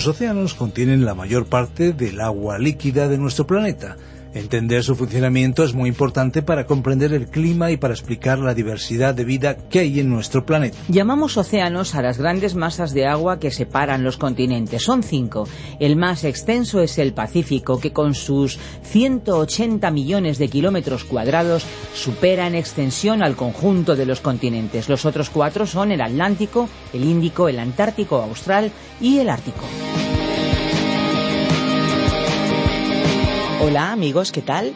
Los océanos contienen la mayor parte del agua líquida de nuestro planeta. Entender su funcionamiento es muy importante para comprender el clima y para explicar la diversidad de vida que hay en nuestro planeta. Llamamos océanos a las grandes masas de agua que separan los continentes. Son cinco. El más extenso es el Pacífico, que con sus 180 millones de kilómetros cuadrados supera en extensión al conjunto de los continentes. Los otros cuatro son el Atlántico, el Índico, el Antártico Austral y el Ártico. Hola amigos, ¿qué tal?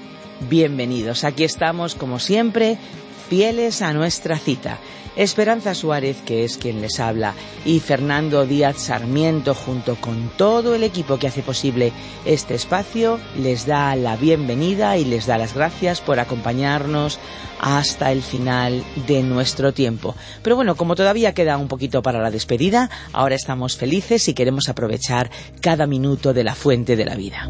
Bienvenidos. Aquí estamos, como siempre, fieles a nuestra cita. Esperanza Suárez, que es quien les habla, y Fernando Díaz Sarmiento, junto con todo el equipo que hace posible este espacio, les da la bienvenida y les da las gracias por acompañarnos hasta el final de nuestro tiempo. Pero bueno, como todavía queda un poquito para la despedida, ahora estamos felices y queremos aprovechar cada minuto de la fuente de la vida.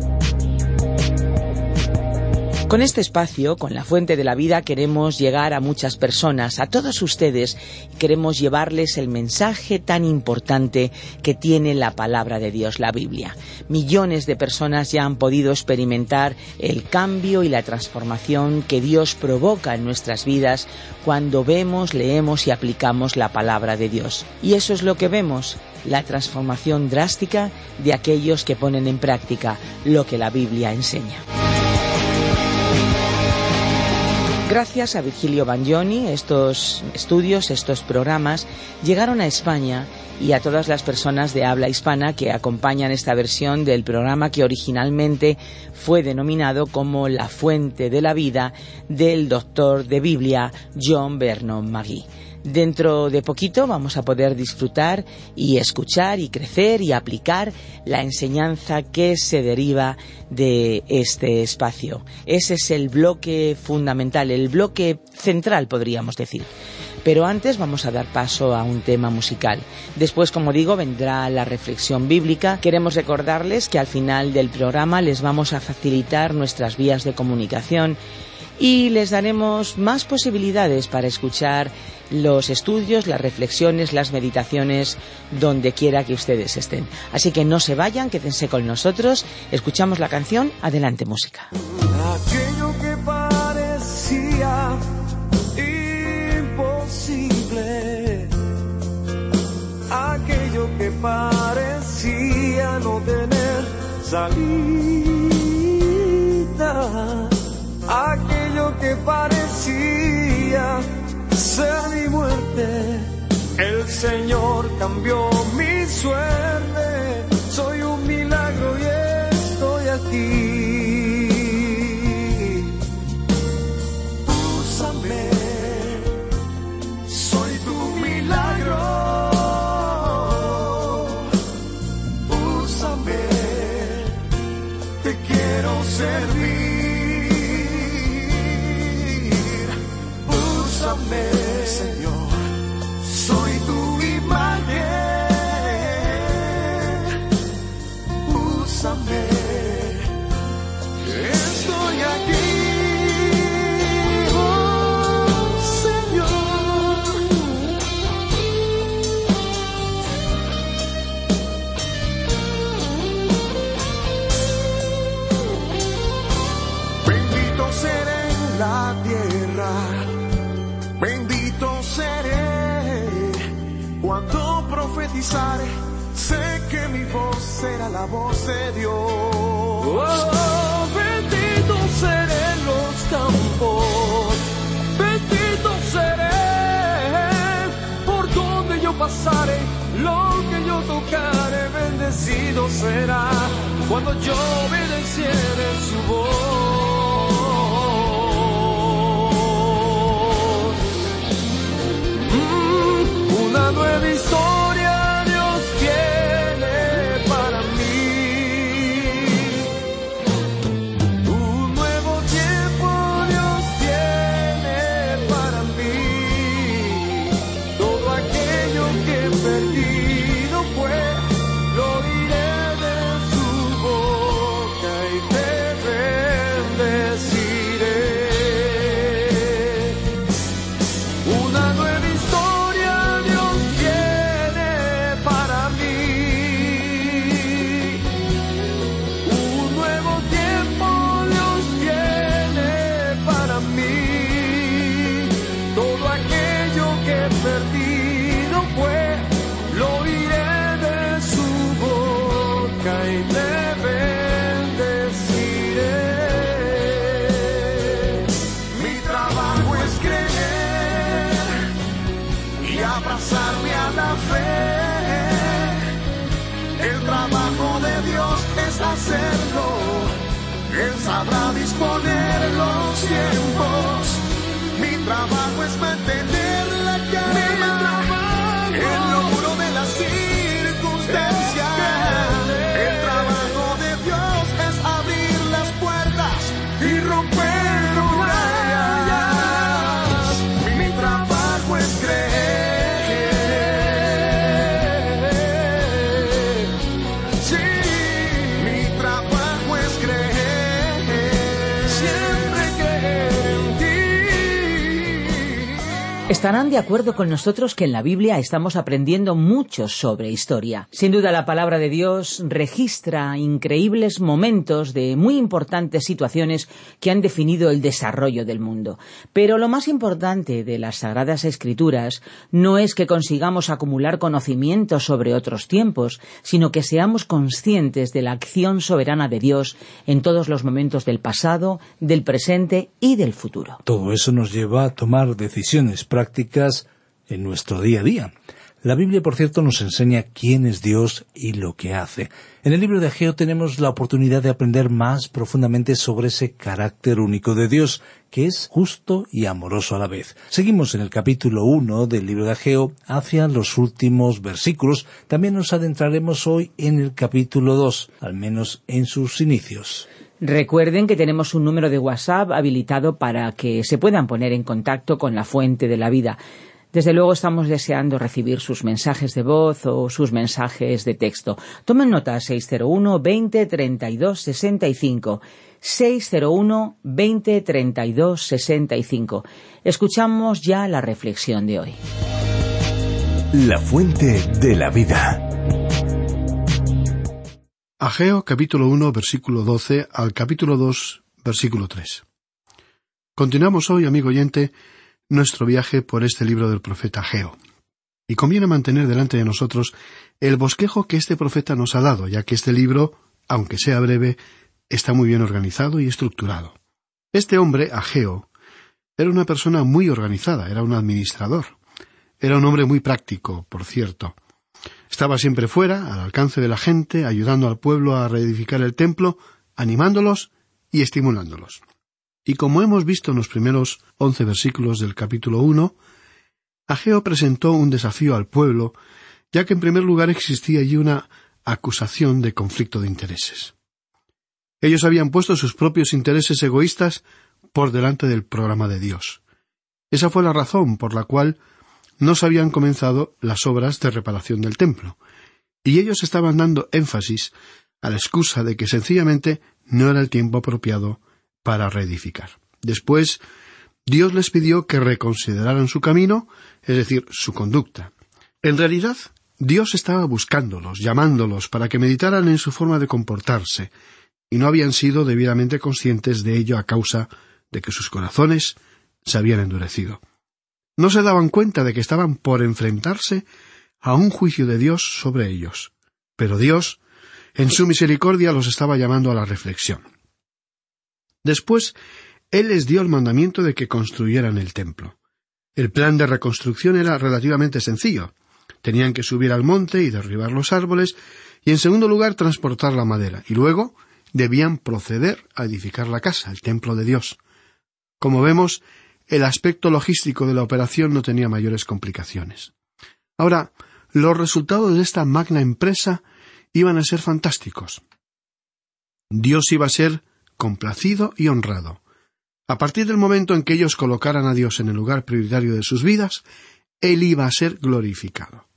Con este espacio, con la fuente de la vida, queremos llegar a muchas personas, a todos ustedes, queremos llevarles el mensaje tan importante que tiene la palabra de Dios, la Biblia. Millones de personas ya han podido experimentar el cambio y la transformación que Dios provoca en nuestras vidas cuando vemos, leemos y aplicamos la palabra de Dios. Y eso es lo que vemos, la transformación drástica de aquellos que ponen en práctica lo que la Biblia enseña. Gracias a Virgilio Bagnoni, estos estudios, estos programas llegaron a España y a todas las personas de habla hispana que acompañan esta versión del programa que originalmente fue denominado como La Fuente de la Vida del doctor de Biblia John Vernon Magee. Dentro de poquito vamos a poder disfrutar y escuchar y crecer y aplicar la enseñanza que se deriva de este espacio. Ese es el bloque fundamental, el bloque central, podríamos decir. Pero antes vamos a dar paso a un tema musical. Después, como digo, vendrá la reflexión bíblica. Queremos recordarles que al final del programa les vamos a facilitar nuestras vías de comunicación y les daremos más posibilidades para escuchar los estudios, las reflexiones, las meditaciones, donde quiera que ustedes estén. Así que no se vayan, quédense con nosotros, escuchamos la canción, adelante música. Aquello que parecía imposible, aquello que parecía no tener que parecía ser mi muerte. El Señor cambió mi suerte. Soy un milagro y de Dios. Oh, bendito seré los campos, bendito seré por donde yo pasaré, lo que yo tocare, bendecido será cuando yo obedeciere su voz. Mm, una nueva historia Estarán de acuerdo con nosotros que en la Biblia estamos aprendiendo mucho sobre historia. Sin duda la palabra de Dios registra increíbles momentos de muy importantes situaciones que han definido el desarrollo del mundo. Pero lo más importante de las Sagradas Escrituras no es que consigamos acumular conocimiento sobre otros tiempos, sino que seamos conscientes de la acción soberana de Dios en todos los momentos del pasado, del presente y del futuro. Todo eso nos lleva a tomar decisiones prácticas en nuestro día a día. La Biblia, por cierto, nos enseña quién es Dios y lo que hace. En el libro de Ageo tenemos la oportunidad de aprender más profundamente sobre ese carácter único de Dios, que es justo y amoroso a la vez. Seguimos en el capítulo 1 del libro de Ageo hacia los últimos versículos. También nos adentraremos hoy en el capítulo 2, al menos en sus inicios. Recuerden que tenemos un número de WhatsApp habilitado para que se puedan poner en contacto con la fuente de la vida. Desde luego estamos deseando recibir sus mensajes de voz o sus mensajes de texto. Tomen nota 601 20 32 65. 601 20 32 65. Escuchamos ya la reflexión de hoy. La fuente de la vida. Ageo capítulo 1 versículo 12 al capítulo 2 versículo 3. Continuamos hoy, amigo oyente, nuestro viaje por este libro del profeta Ageo. Y conviene mantener delante de nosotros el bosquejo que este profeta nos ha dado, ya que este libro, aunque sea breve, está muy bien organizado y estructurado. Este hombre, Ageo, era una persona muy organizada, era un administrador. Era un hombre muy práctico, por cierto. Estaba siempre fuera, al alcance de la gente, ayudando al pueblo a reedificar el templo, animándolos y estimulándolos. Y como hemos visto en los primeros once versículos del capítulo uno, Ageo presentó un desafío al pueblo, ya que en primer lugar existía allí una acusación de conflicto de intereses. Ellos habían puesto sus propios intereses egoístas por delante del programa de Dios. Esa fue la razón por la cual no se habían comenzado las obras de reparación del templo, y ellos estaban dando énfasis a la excusa de que sencillamente no era el tiempo apropiado para reedificar. Después, Dios les pidió que reconsideraran su camino, es decir, su conducta. En realidad, Dios estaba buscándolos, llamándolos para que meditaran en su forma de comportarse, y no habían sido debidamente conscientes de ello a causa de que sus corazones se habían endurecido. No se daban cuenta de que estaban por enfrentarse a un juicio de Dios sobre ellos. Pero Dios, en su misericordia, los estaba llamando a la reflexión. Después, Él les dio el mandamiento de que construyeran el templo. El plan de reconstrucción era relativamente sencillo. Tenían que subir al monte y derribar los árboles, y en segundo lugar transportar la madera, y luego debían proceder a edificar la casa, el templo de Dios. Como vemos, el aspecto logístico de la operación no tenía mayores complicaciones. Ahora, los resultados de esta magna empresa iban a ser fantásticos. Dios iba a ser complacido y honrado. A partir del momento en que ellos colocaran a Dios en el lugar prioritario de sus vidas, Él iba a ser glorificado.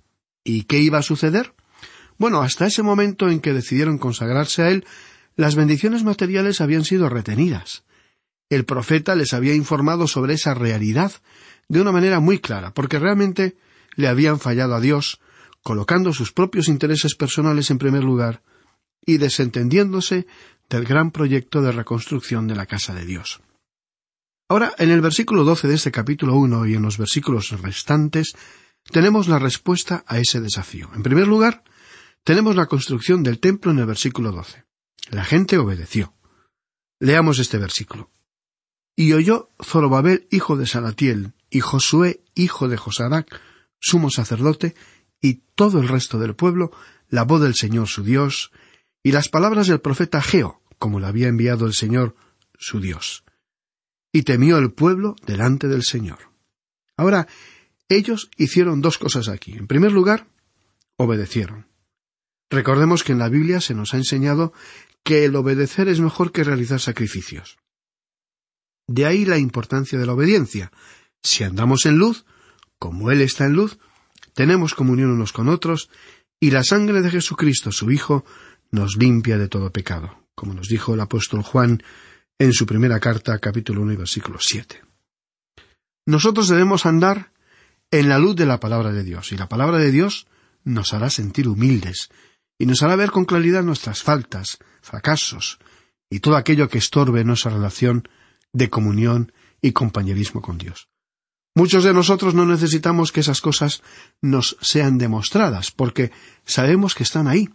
¿Y qué iba a suceder? Bueno, hasta ese momento en que decidieron consagrarse a Él, las bendiciones materiales habían sido retenidas. El profeta les había informado sobre esa realidad de una manera muy clara, porque realmente le habían fallado a Dios, colocando sus propios intereses personales en primer lugar y desentendiéndose del gran proyecto de reconstrucción de la casa de Dios. Ahora, en el versículo doce de este capítulo uno y en los versículos restantes, tenemos la respuesta a ese desafío. En primer lugar, tenemos la construcción del templo en el versículo doce. La gente obedeció. Leamos este versículo. Y oyó Zorobabel, hijo de Salatiel, y Josué, hijo de Josadac, sumo sacerdote, y todo el resto del pueblo, la voz del Señor su Dios, y las palabras del profeta Geo, como le había enviado el Señor su Dios. Y temió el pueblo delante del Señor. Ahora, ellos hicieron dos cosas aquí. En primer lugar, obedecieron. Recordemos que en la Biblia se nos ha enseñado que el obedecer es mejor que realizar sacrificios. De ahí la importancia de la obediencia. Si andamos en luz, como Él está en luz, tenemos comunión unos con otros, y la sangre de Jesucristo, su Hijo, nos limpia de todo pecado, como nos dijo el apóstol Juan en su primera carta, capítulo 1 y versículo 7. Nosotros debemos andar en la luz de la palabra de Dios, y la palabra de Dios nos hará sentir humildes, y nos hará ver con claridad nuestras faltas, fracasos, y todo aquello que estorbe nuestra relación de comunión y compañerismo con Dios. Muchos de nosotros no necesitamos que esas cosas nos sean demostradas, porque sabemos que están ahí.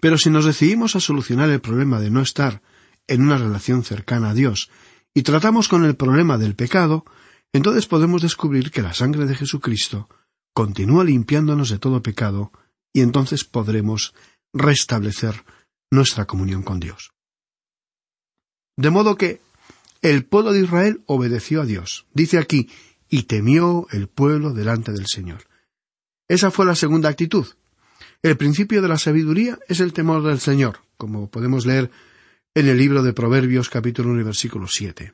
Pero si nos decidimos a solucionar el problema de no estar en una relación cercana a Dios y tratamos con el problema del pecado, entonces podemos descubrir que la sangre de Jesucristo continúa limpiándonos de todo pecado y entonces podremos restablecer nuestra comunión con Dios. De modo que el pueblo de Israel obedeció a Dios. Dice aquí, y temió el pueblo delante del Señor. Esa fue la segunda actitud. El principio de la sabiduría es el temor del Señor, como podemos leer en el libro de Proverbios capítulo 1 versículo 7.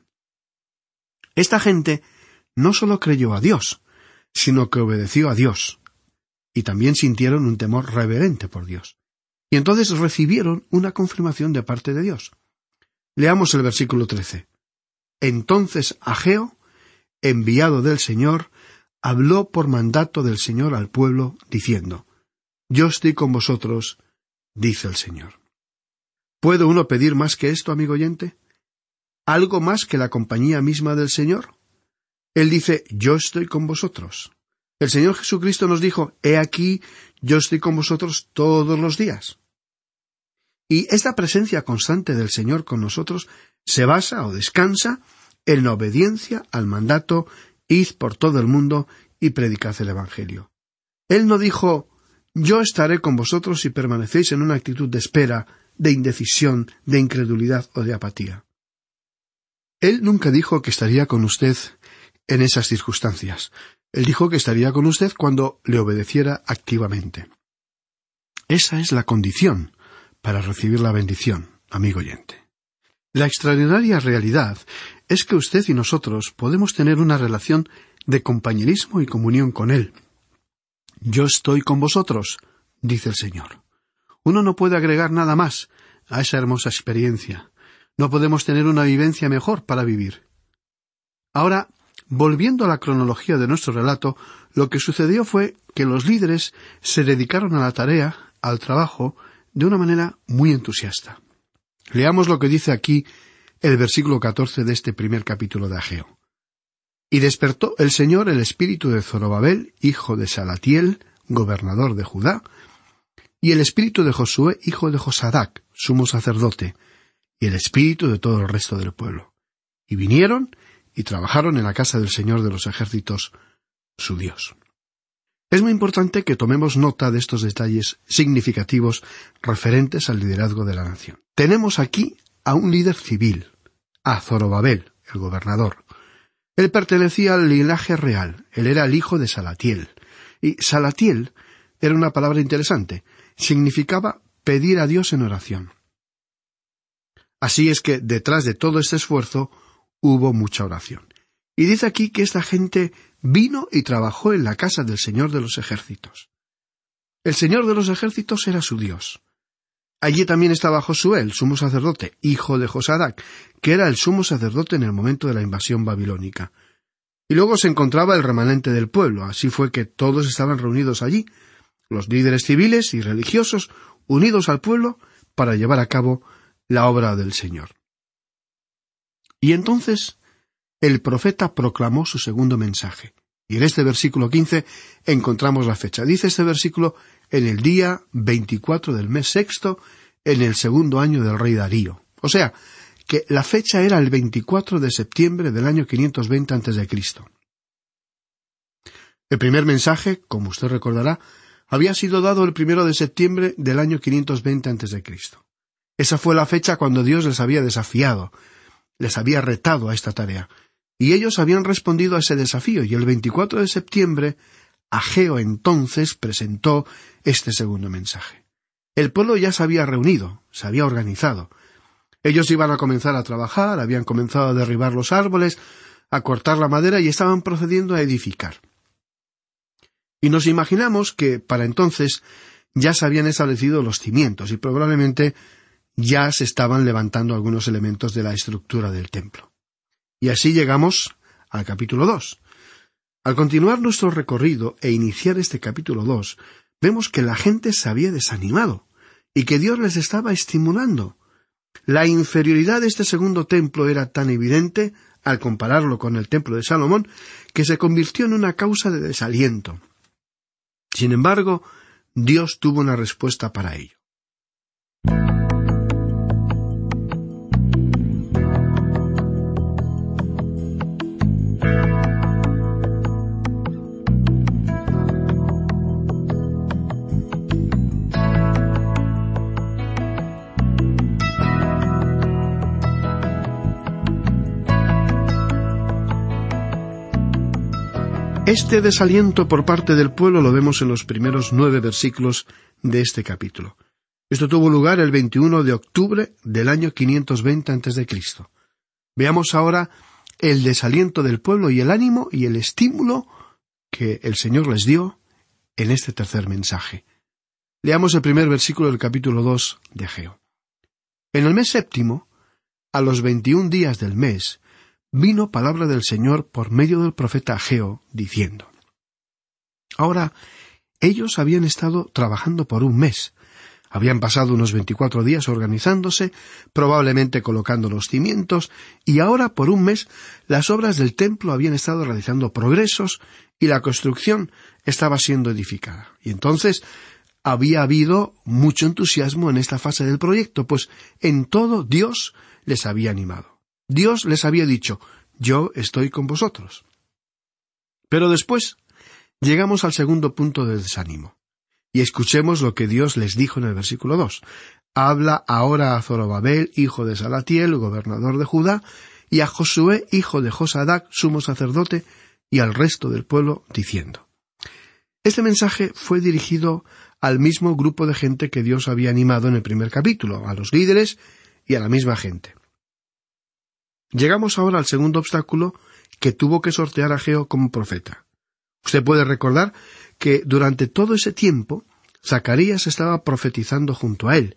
Esta gente no solo creyó a Dios, sino que obedeció a Dios, y también sintieron un temor reverente por Dios. Y entonces recibieron una confirmación de parte de Dios. Leamos el versículo 13. Entonces Ageo, enviado del Señor, habló por mandato del Señor al pueblo, diciendo, Yo estoy con vosotros, dice el Señor. ¿Puede uno pedir más que esto, amigo oyente? ¿Algo más que la compañía misma del Señor? Él dice, Yo estoy con vosotros. El Señor Jesucristo nos dijo, He aquí, yo estoy con vosotros todos los días. Y esta presencia constante del Señor con nosotros se basa o descansa en la obediencia al mandato Id por todo el mundo y predicad el Evangelio. Él no dijo Yo estaré con vosotros si permanecéis en una actitud de espera, de indecisión, de incredulidad o de apatía. Él nunca dijo que estaría con usted en esas circunstancias. Él dijo que estaría con usted cuando le obedeciera activamente. Esa es la condición para recibir la bendición, amigo oyente. La extraordinaria realidad es que usted y nosotros podemos tener una relación de compañerismo y comunión con Él. Yo estoy con vosotros, dice el Señor. Uno no puede agregar nada más a esa hermosa experiencia. No podemos tener una vivencia mejor para vivir. Ahora, volviendo a la cronología de nuestro relato, lo que sucedió fue que los líderes se dedicaron a la tarea, al trabajo, de una manera muy entusiasta. Leamos lo que dice aquí el versículo catorce de este primer capítulo de Ageo. Y despertó el Señor el espíritu de Zorobabel, hijo de Salatiel, gobernador de Judá, y el espíritu de Josué, hijo de Josadac, sumo sacerdote, y el espíritu de todo el resto del pueblo. Y vinieron y trabajaron en la casa del Señor de los ejércitos, su Dios. Es muy importante que tomemos nota de estos detalles significativos referentes al liderazgo de la nación. Tenemos aquí a un líder civil, a Zorobabel, el gobernador. Él pertenecía al linaje real, él era el hijo de Salatiel. Y Salatiel era una palabra interesante, significaba pedir a Dios en oración. Así es que detrás de todo este esfuerzo hubo mucha oración. Y dice aquí que esta gente vino y trabajó en la casa del Señor de los ejércitos. El Señor de los ejércitos era su Dios. Allí también estaba Josué, el sumo sacerdote, hijo de Josadac, que era el sumo sacerdote en el momento de la invasión babilónica. Y luego se encontraba el remanente del pueblo, así fue que todos estaban reunidos allí, los líderes civiles y religiosos unidos al pueblo para llevar a cabo la obra del Señor. Y entonces el profeta proclamó su segundo mensaje. Y en este versículo quince encontramos la fecha. Dice este versículo en el día veinticuatro del mes sexto, en el segundo año del rey Darío. O sea, que la fecha era el veinticuatro de septiembre del año 520 antes de Cristo. El primer mensaje, como usted recordará, había sido dado el primero de septiembre del año 520 a.C. Esa fue la fecha cuando Dios les había desafiado, les había retado a esta tarea, y ellos habían respondido a ese desafío, y el 24 de septiembre, Ageo entonces presentó este segundo mensaje. El pueblo ya se había reunido, se había organizado. Ellos iban a comenzar a trabajar, habían comenzado a derribar los árboles, a cortar la madera y estaban procediendo a edificar. Y nos imaginamos que para entonces ya se habían establecido los cimientos y probablemente ya se estaban levantando algunos elementos de la estructura del templo. Y así llegamos al capítulo dos. Al continuar nuestro recorrido e iniciar este capítulo dos, vemos que la gente se había desanimado y que Dios les estaba estimulando. La inferioridad de este segundo templo era tan evidente, al compararlo con el templo de Salomón, que se convirtió en una causa de desaliento. Sin embargo, Dios tuvo una respuesta para ello. Este desaliento por parte del pueblo lo vemos en los primeros nueve versículos de este capítulo. Esto tuvo lugar el 21 de octubre del año 520 a.C. Veamos ahora el desaliento del pueblo y el ánimo y el estímulo que el Señor les dio en este tercer mensaje. Leamos el primer versículo del capítulo 2 de Geo. En el mes séptimo, a los veintiún días del mes, vino palabra del Señor por medio del profeta Ageo, diciendo Ahora, ellos habían estado trabajando por un mes. Habían pasado unos veinticuatro días organizándose, probablemente colocando los cimientos, y ahora por un mes las obras del templo habían estado realizando progresos y la construcción estaba siendo edificada. Y entonces había habido mucho entusiasmo en esta fase del proyecto, pues en todo Dios les había animado. Dios les había dicho, yo estoy con vosotros. Pero después llegamos al segundo punto del desánimo. Y escuchemos lo que Dios les dijo en el versículo dos. Habla ahora a Zorobabel, hijo de Salatiel, gobernador de Judá, y a Josué, hijo de Josadac, sumo sacerdote, y al resto del pueblo, diciendo. Este mensaje fue dirigido al mismo grupo de gente que Dios había animado en el primer capítulo, a los líderes y a la misma gente. Llegamos ahora al segundo obstáculo que tuvo que sortear a Geo como profeta. Usted puede recordar que durante todo ese tiempo Zacarías estaba profetizando junto a él,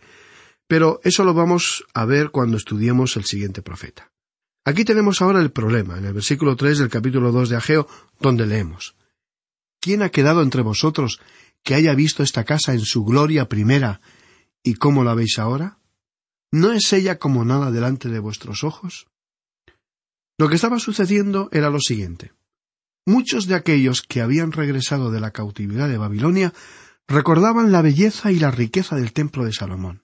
pero eso lo vamos a ver cuando estudiemos el siguiente profeta. Aquí tenemos ahora el problema, en el versículo tres del capítulo dos de Ageo, donde leemos ¿Quién ha quedado entre vosotros que haya visto esta casa en su gloria primera y cómo la veis ahora? ¿No es ella como nada delante de vuestros ojos? Lo que estaba sucediendo era lo siguiente. Muchos de aquellos que habían regresado de la cautividad de Babilonia recordaban la belleza y la riqueza del templo de Salomón.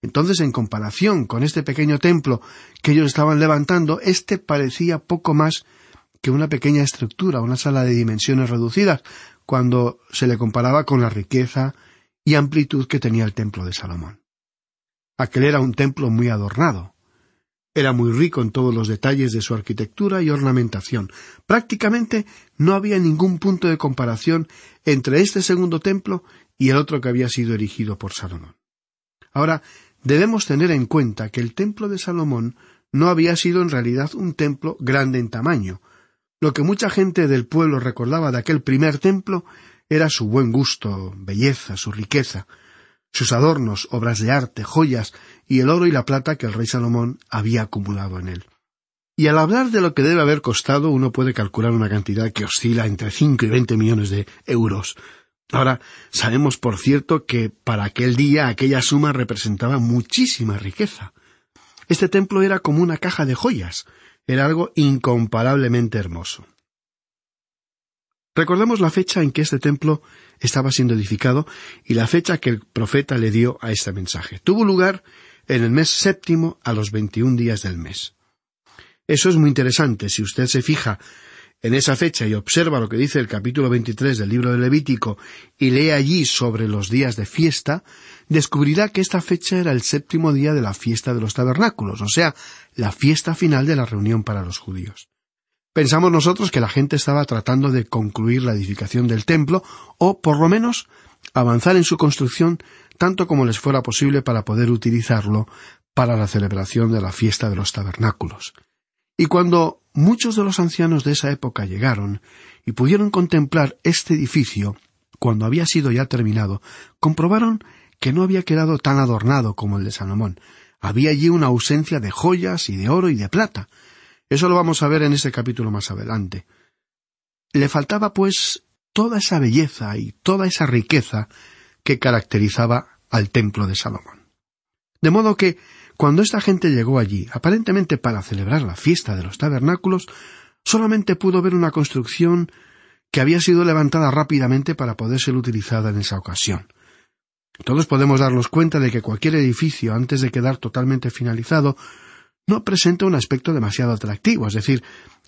Entonces, en comparación con este pequeño templo que ellos estaban levantando, éste parecía poco más que una pequeña estructura, una sala de dimensiones reducidas, cuando se le comparaba con la riqueza y amplitud que tenía el templo de Salomón. Aquel era un templo muy adornado, era muy rico en todos los detalles de su arquitectura y ornamentación. Prácticamente no había ningún punto de comparación entre este segundo templo y el otro que había sido erigido por Salomón. Ahora, debemos tener en cuenta que el templo de Salomón no había sido en realidad un templo grande en tamaño. Lo que mucha gente del pueblo recordaba de aquel primer templo era su buen gusto, belleza, su riqueza, sus adornos, obras de arte, joyas y el oro y la plata que el rey Salomón había acumulado en él. Y al hablar de lo que debe haber costado, uno puede calcular una cantidad que oscila entre cinco y veinte millones de euros. Ahora, sabemos por cierto que para aquel día aquella suma representaba muchísima riqueza. Este templo era como una caja de joyas, era algo incomparablemente hermoso. Recordemos la fecha en que este templo estaba siendo edificado y la fecha que el profeta le dio a este mensaje. Tuvo lugar en el mes séptimo a los veintiún días del mes. Eso es muy interesante. Si usted se fija en esa fecha y observa lo que dice el capítulo 23 del libro de Levítico y lee allí sobre los días de fiesta, descubrirá que esta fecha era el séptimo día de la fiesta de los tabernáculos, o sea, la fiesta final de la reunión para los judíos. Pensamos nosotros que la gente estaba tratando de concluir la edificación del templo o, por lo menos, avanzar en su construcción tanto como les fuera posible para poder utilizarlo para la celebración de la fiesta de los tabernáculos. Y cuando muchos de los ancianos de esa época llegaron y pudieron contemplar este edificio, cuando había sido ya terminado, comprobaron que no había quedado tan adornado como el de Salomón. Había allí una ausencia de joyas y de oro y de plata. Eso lo vamos a ver en ese capítulo más adelante. Le faltaba, pues, toda esa belleza y toda esa riqueza que caracterizaba al templo de Salomón. De modo que cuando esta gente llegó allí, aparentemente para celebrar la fiesta de los tabernáculos, solamente pudo ver una construcción que había sido levantada rápidamente para poder ser utilizada en esa ocasión. Todos podemos darnos cuenta de que cualquier edificio, antes de quedar totalmente finalizado, no presenta un aspecto demasiado atractivo, es decir,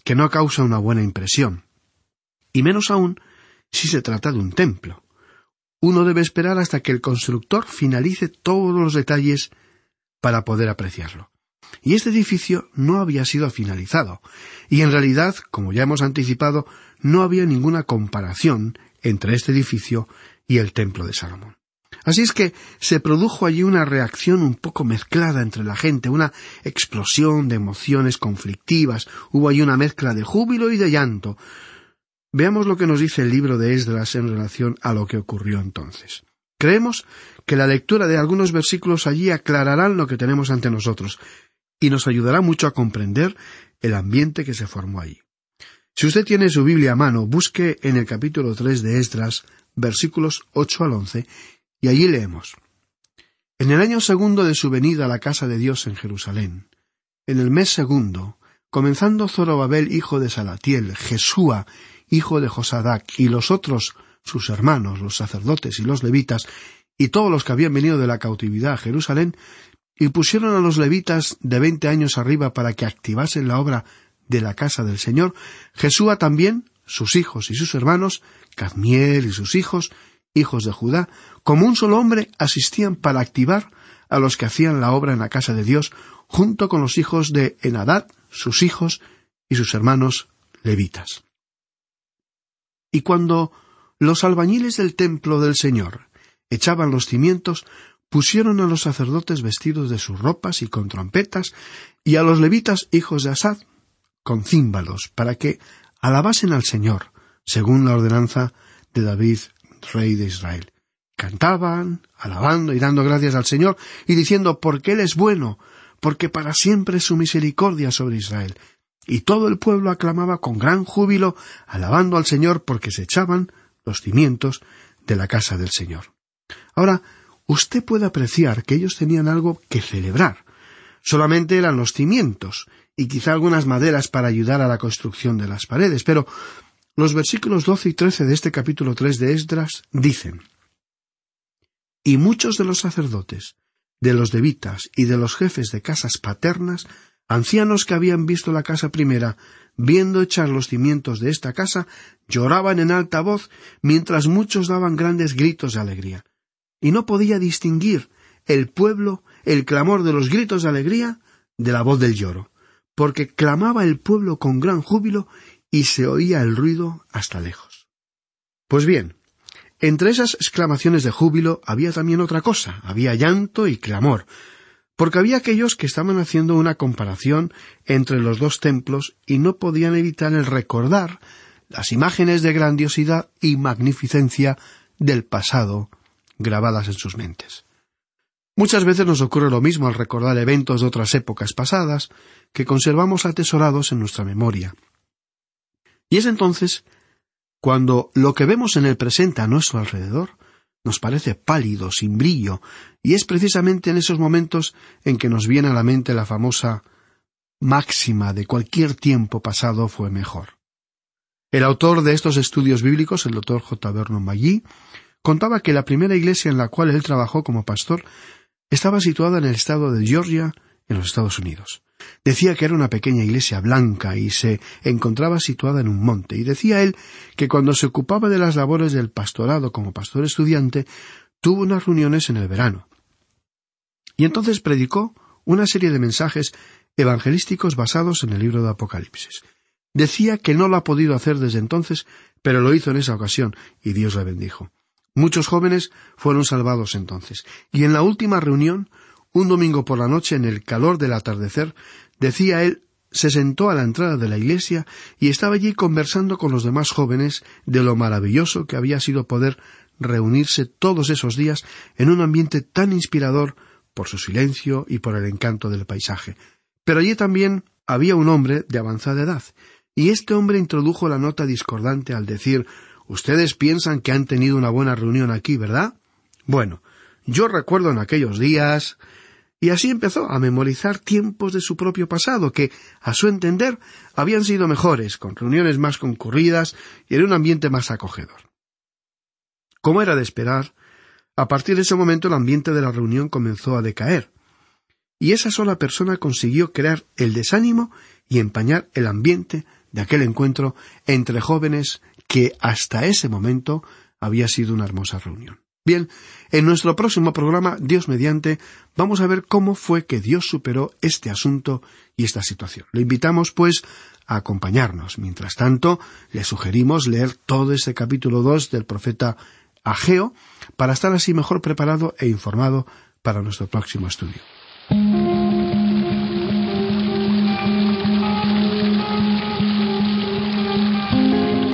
que no causa una buena impresión. Y menos aún si se trata de un templo. Uno debe esperar hasta que el constructor finalice todos los detalles para poder apreciarlo. Y este edificio no había sido finalizado, y en realidad, como ya hemos anticipado, no había ninguna comparación entre este edificio y el templo de Salomón. Así es que se produjo allí una reacción un poco mezclada entre la gente, una explosión de emociones conflictivas, hubo allí una mezcla de júbilo y de llanto. Veamos lo que nos dice el libro de Esdras en relación a lo que ocurrió entonces. Creemos que la lectura de algunos versículos allí aclararán lo que tenemos ante nosotros y nos ayudará mucho a comprender el ambiente que se formó allí. Si usted tiene su Biblia a mano, busque en el capítulo tres de Esdras, versículos ocho al once, y allí leemos En el año segundo de su venida a la casa de Dios en Jerusalén, en el mes segundo, comenzando Zorobabel hijo de Salatiel, Jesúa hijo de Josadac, y los otros sus hermanos, los sacerdotes y los levitas, y todos los que habían venido de la cautividad a Jerusalén, y pusieron a los levitas de veinte años arriba para que activasen la obra de la casa del Señor, Jesúa también, sus hijos y sus hermanos, Cadmiel y sus hijos, hijos de Judá, como un solo hombre asistían para activar a los que hacían la obra en la casa de Dios, junto con los hijos de Enadad, sus hijos y sus hermanos levitas. Y cuando los albañiles del templo del Señor echaban los cimientos, pusieron a los sacerdotes vestidos de sus ropas y con trompetas, y a los levitas hijos de Asad con címbalos, para que alabasen al Señor, según la ordenanza de David, rey de Israel. Cantaban, alabando y dando gracias al Señor, y diciendo, porque Él es bueno, porque para siempre es su misericordia sobre Israel. Y todo el pueblo aclamaba con gran júbilo, alabando al Señor, porque se echaban los cimientos de la casa del Señor. Ahora, usted puede apreciar que ellos tenían algo que celebrar. Solamente eran los cimientos y quizá algunas maderas para ayudar a la construcción de las paredes, pero los versículos doce y trece de este capítulo tres de Esdras dicen Y muchos de los sacerdotes, de los levitas y de los jefes de casas paternas, ancianos que habían visto la casa primera, viendo echar los cimientos de esta casa, lloraban en alta voz, mientras muchos daban grandes gritos de alegría. Y no podía distinguir el pueblo el clamor de los gritos de alegría de la voz del lloro, porque clamaba el pueblo con gran júbilo y se oía el ruido hasta lejos. Pues bien, entre esas exclamaciones de júbilo había también otra cosa, había llanto y clamor, porque había aquellos que estaban haciendo una comparación entre los dos templos y no podían evitar el recordar las imágenes de grandiosidad y magnificencia del pasado grabadas en sus mentes. Muchas veces nos ocurre lo mismo al recordar eventos de otras épocas pasadas que conservamos atesorados en nuestra memoria. Y es entonces cuando lo que vemos en el presente a nuestro alrededor nos parece pálido, sin brillo, y es precisamente en esos momentos en que nos viene a la mente la famosa máxima de cualquier tiempo pasado fue mejor. El autor de estos estudios bíblicos, el doctor J. Vernon McGee, contaba que la primera iglesia en la cual él trabajó como pastor estaba situada en el estado de Georgia, en los Estados Unidos. Decía que era una pequeña iglesia blanca y se encontraba situada en un monte, y decía él que cuando se ocupaba de las labores del pastorado como pastor estudiante, tuvo unas reuniones en el verano. Y entonces predicó una serie de mensajes evangelísticos basados en el libro de Apocalipsis. Decía que no lo ha podido hacer desde entonces, pero lo hizo en esa ocasión, y Dios le bendijo. Muchos jóvenes fueron salvados entonces, y en la última reunión, un domingo por la noche en el calor del atardecer, decía él, se sentó a la entrada de la iglesia y estaba allí conversando con los demás jóvenes de lo maravilloso que había sido poder reunirse todos esos días en un ambiente tan inspirador por su silencio y por el encanto del paisaje. Pero allí también había un hombre de avanzada edad, y este hombre introdujo la nota discordante al decir Ustedes piensan que han tenido una buena reunión aquí, ¿verdad? Bueno, yo recuerdo en aquellos días. Y así empezó a memorizar tiempos de su propio pasado, que, a su entender, habían sido mejores, con reuniones más concurridas y en un ambiente más acogedor. Como era de esperar, a partir de ese momento el ambiente de la reunión comenzó a decaer, y esa sola persona consiguió crear el desánimo y empañar el ambiente de aquel encuentro entre jóvenes que hasta ese momento había sido una hermosa reunión. Bien, en nuestro próximo programa, Dios mediante, vamos a ver cómo fue que Dios superó este asunto y esta situación. Le invitamos, pues, a acompañarnos. Mientras tanto, le sugerimos leer todo este capítulo dos del profeta Ageo para estar así mejor preparado e informado para nuestro próximo estudio.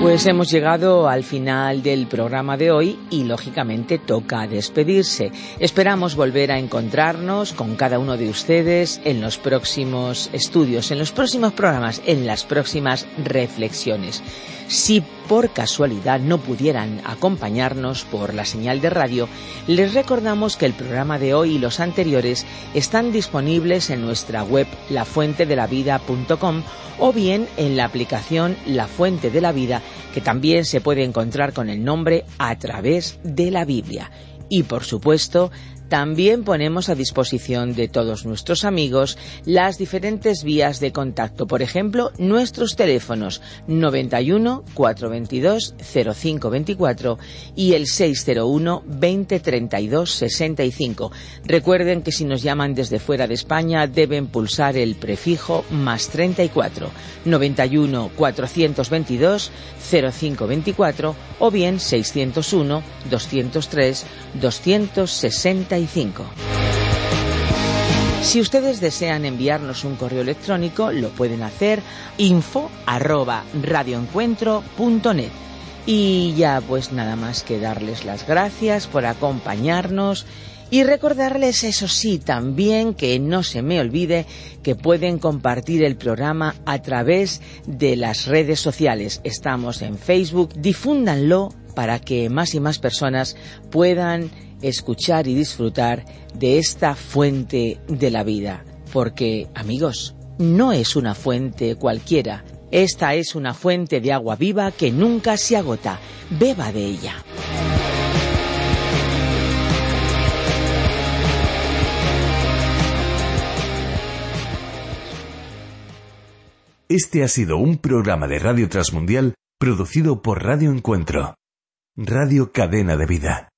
Pues hemos llegado al final del programa de hoy y lógicamente toca despedirse. Esperamos volver a encontrarnos con cada uno de ustedes en los próximos estudios, en los próximos programas, en las próximas reflexiones. Si por casualidad no pudieran acompañarnos por la señal de radio, les recordamos que el programa de hoy y los anteriores están disponibles en nuestra web lafuentedelavida.com o bien en la aplicación La Fuente de la Vida, que también se puede encontrar con el nombre a través de la Biblia. Y por supuesto, también ponemos a disposición de todos nuestros amigos las diferentes vías de contacto, por ejemplo, nuestros teléfonos 91 422 0524 y el 601 2032 65. Recuerden que si nos llaman desde fuera de España deben pulsar el prefijo más 34 91 422 0524 o bien 601 203 265. Si ustedes desean enviarnos un correo electrónico, lo pueden hacer info arroba radioencuentro.net. Y ya pues nada más que darles las gracias por acompañarnos y recordarles, eso sí, también que no se me olvide que pueden compartir el programa a través de las redes sociales. Estamos en Facebook, difúndanlo para que más y más personas puedan escuchar y disfrutar de esta fuente de la vida. Porque, amigos, no es una fuente cualquiera. Esta es una fuente de agua viva que nunca se agota. Beba de ella. Este ha sido un programa de Radio Transmundial producido por Radio Encuentro, Radio Cadena de Vida.